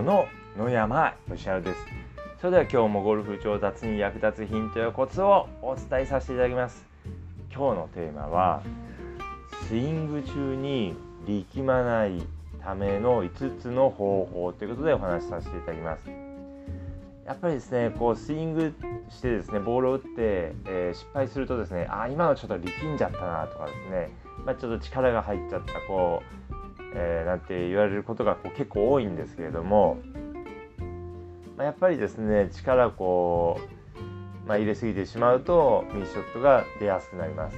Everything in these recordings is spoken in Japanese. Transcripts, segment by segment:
ロの野山義晴です。それでは今日もゴルフ上達に役立つヒントやコツをお伝えさせていただきます。今日のテーマはスイング中に力まないための5つの方法ということでお話しさせていただきます。やっぱりですねこうスイングしてですねボールを打って、えー、失敗するとですねあ今のちょっと力んじゃったなとかですね、まあ、ちょっと力が入っちゃったこうえー、なんて言われることがこう結構多いんですけれども、まあ、やっぱりですね力をこう、まあ、入れすぎてしまうとミスショットが出やすくなります。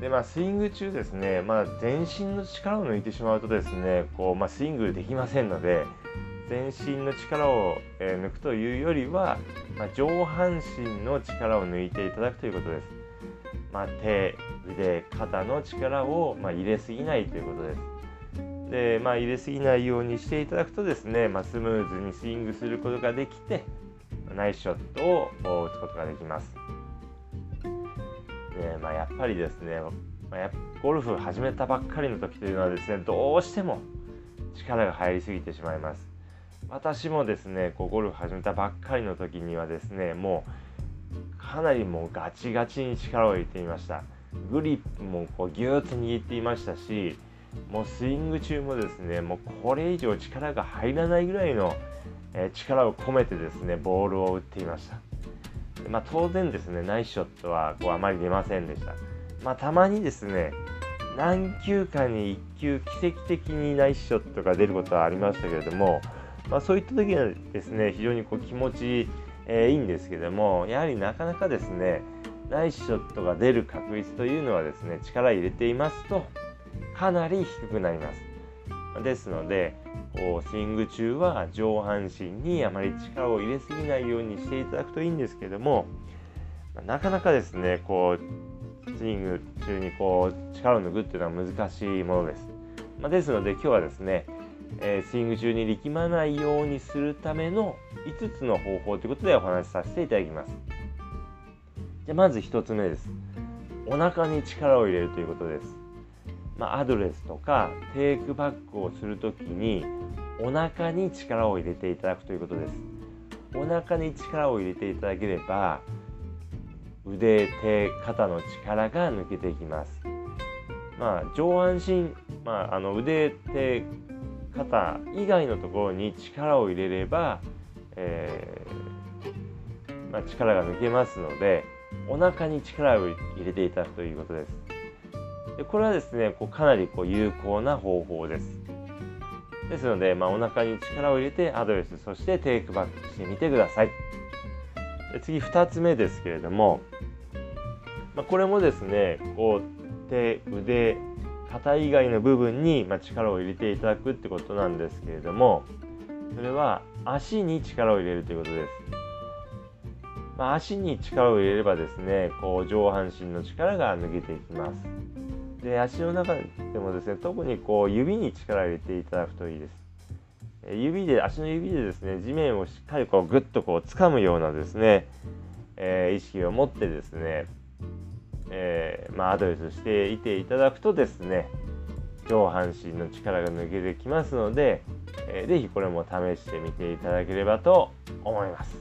でまあ、スイング中ですね、まあ、全身の力を抜いてしまうとですねこう、まあ、スイングできませんので全身の力を、え、抜くというよりは、まあ、上半身の力を抜いていただくということです。まあ、手腕肩の力を、まあ、入れすぎないということです。で、まあ、入れすぎないようにしていただくとですね、まあ、スムーズにスイングすることができてナイスショットを打つことができます。でまあ、やっぱりですね、まあ、ゴルフ始めたばっかりの時というのはですねどうしても力が入りすぎてしまいます。私もですねこうゴルフ始めたばっかりの時にはですねもうかなりもうガチガチに力を入れていました。グリップもこうギューッと握っていましたしもうスイング中もですねもうこれ以上力が入らないぐらいの、え力を込めてですねボールを打っていました、まあ、当然ですねナイスショットはこうあまり出ませんでした、まあ、たまにですね何球かに1球奇跡的にナイスショットが出ることはありましたけれども、まあ、そういった時はですね非常にこう気持ち、えー、いいんですけどもやはりなかなかですねナイスショットが出る確率というのはですね力入れていますとかなり低くなります。ですのでこうスイング中は上半身にあまり力を入れすぎないようにしていただくといいんですけどもなかなかですねこうスイング中にこう力を抜くっていうのは難しいものです。まあ、ですので今日はですね、えー、スイング中に力まないようにするための5つの方法ということでお話しさせていただきます。じゃまず1つ目です。お腹に力を入れるということです。まあ、アドレスとかテイクバックをする時にお腹に力を入れていただくということです。お腹に力を入れていただければ腕手肩の力が抜けていきます。まあ、上半身、まあ、あの腕手肩以外のところに力を入れれば、えー、まあ、力が抜けますのでお腹に力を入れていただくということです。でこれはですねこうかなりこう有効な方法です。ですので、まあ、お腹に力を入れてアドレスそしてテイクバックしてみてください。で次2つ目ですけれども、まあ、これもですねこう手腕肩以外の部分に、ま力を入れていただくってことなんですけれどもそれは足に力を入れるということです。まあ、足に力を入れればですねこう上半身の力が抜けていきます。で足の中でもですね特にこう指に力を入れていただくといいです指で足の指でですね地面をしっかりこうグッとこう掴むようなですね、えー、意識を持ってですね、えー、まあ、アドレスしていていただくとですね上半身の力が抜けてきますので、えー、ぜひこれも試してみていただければと思います。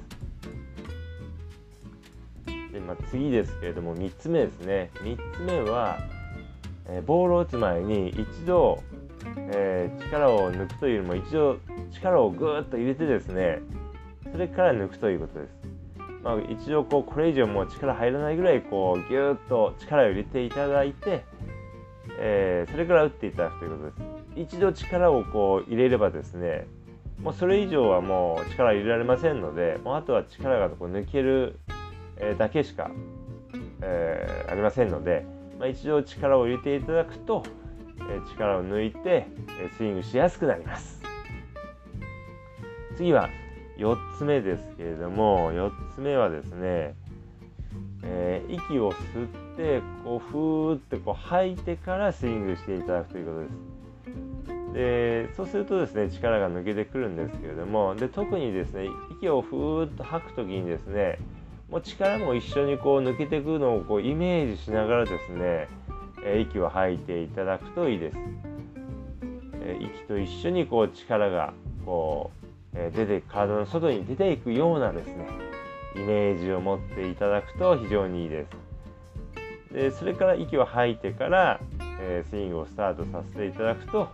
でまあ、次ですけれども3つ目ですね3つ目はえー、ボールを打つ前に一度、えー、力を抜くというよりも一度力をぐーっと入れてですねそれから抜くということです。まあ、一度こうこれ以上もう力入らないぐらいこうギューッと力を入れていただいて、えー、それから打っていただくということです。一度力をこう入れればですねもうそれ以上はもう力入れられませんのでもうあとは力がこう抜ける、だけしか、えー、ありませんので、まあ、一度力を入れていただくと、え力を抜いて、えスイングしやすくなります。次は4つ目ですけれども4つ目はですね、えー、息を吸ってこうふーってこう吐いてからスイングしていただくということです。でそうするとですね力が抜けてくるんですけれどもで特にですね息をふーっと吐く時にですねもう力も一緒にこう抜けていくのをこうイメージしながらですね、え息を吐いていただくといいです。え息と一緒にこう力がこう、え出て体の外に出ていくようなですねイメージを持っていただくと非常にいいです。でそれから息を吐いてから、えスイングをスタートさせていただくと、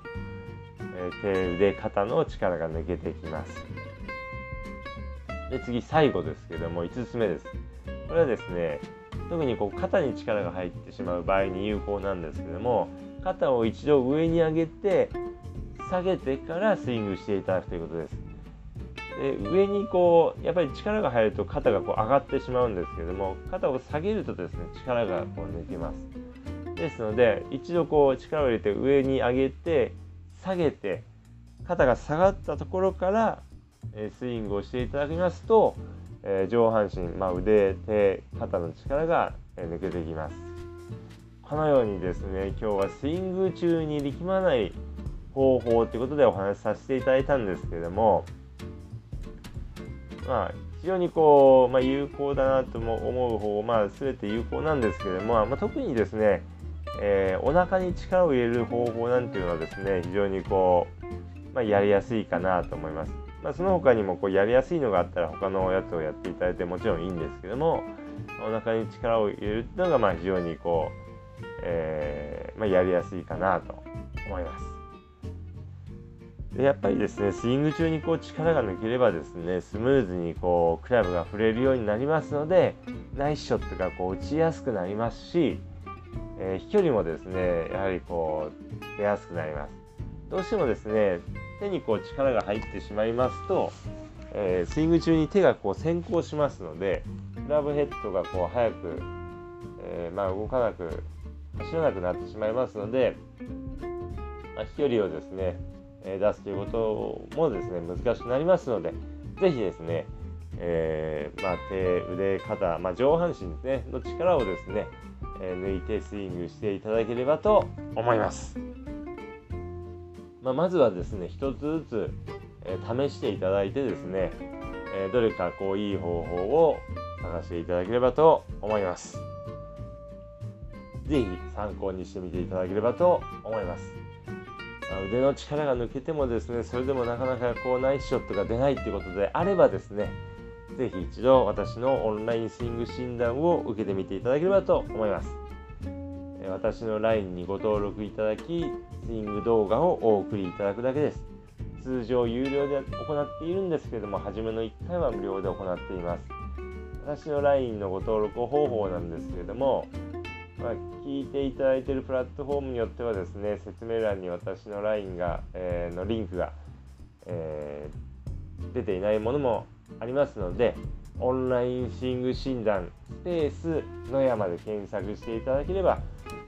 え手腕肩の力が抜けてきます。で次最後ですけども5つ目です。これはですね特にこう肩に力が入ってしまう場合に有効なんですけども肩を一度上に上げて下げてからスイングしていただくということです。で上にこうやっぱり力が入ると肩がこう上がってしまうんですけども肩を下げるとですね力がこう抜けます。ですので一度こう力を入れて上に上げて下げて肩が下がったところからえスイングをしていただきますとえ、上半身、まあ、腕手肩の力が、え抜けていきますこのようにですね今日はスイング中に力まない方法ということでお話しさせていただいたんですけれどもまあ非常にこう、まあ、有効だなとも思う方まあ全て有効なんですけども、まあ、特にですね、えー、お腹に力を入れる方法なんていうのはですね非常にこう、まあ、やりやすいかなと思います。まあ、その他にもこうやりやすいのがあったら他のやつをやっていただいてもちろんいいんですけどもお腹に力を入れるっていうのがまあ非常にこう、えー、まあ、やりやすいかなと思います。でやっぱりですねスイング中にこう力が抜ければですねスムーズにこうクラブが振れるようになりますのでナイスショットがこう打ちやすくなりますし、えー、飛距離もですねやはりこう出やすくなります。どうしてもですね手にこう力が入ってしまいますと、えー、スイング中に手がこう先行しますのでクラブヘッドがこう早く、えー、まあ、動かなく走らなくなってしまいますので、まあ、飛距離をですね、え、出すということもですね難しくなりますので是非ですね、えまあ、手腕肩、ま、上半身ですねの力をですね、え抜いてスイングしていただければと思います。まあ、まずはですね一つずつ、えー、試していただいてですね、えー、どれかこういい方法を探していただければと思います。是非参考にしてみていただければと思います。あ、腕の力が抜けてもですねそれでもなかなかこうナイスショットが出ないっていうことであればですね是非一度私のオンラインスイング診断を受けてみていただければと思います。私の LINE にご登録いただき、スイング動画をお送りいただくだけです。通常有料で行っているんですけども、初めの1回は無料で行っています。私の LINE のご登録方法なんですけれども、まあ、聞いていただいているプラットフォームによってはですね、説明欄に私の LINE が、えー、のリンクが、えー、出ていないものもありますので、オンラインスイング診断スペース野山で検索していただければ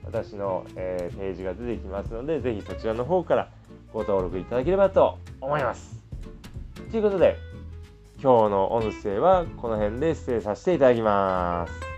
私の、えー、ページが出てきますのでぜひそちらの方からご登録いただければと思います。ということで今日の音声はこの辺で失礼させていただきます。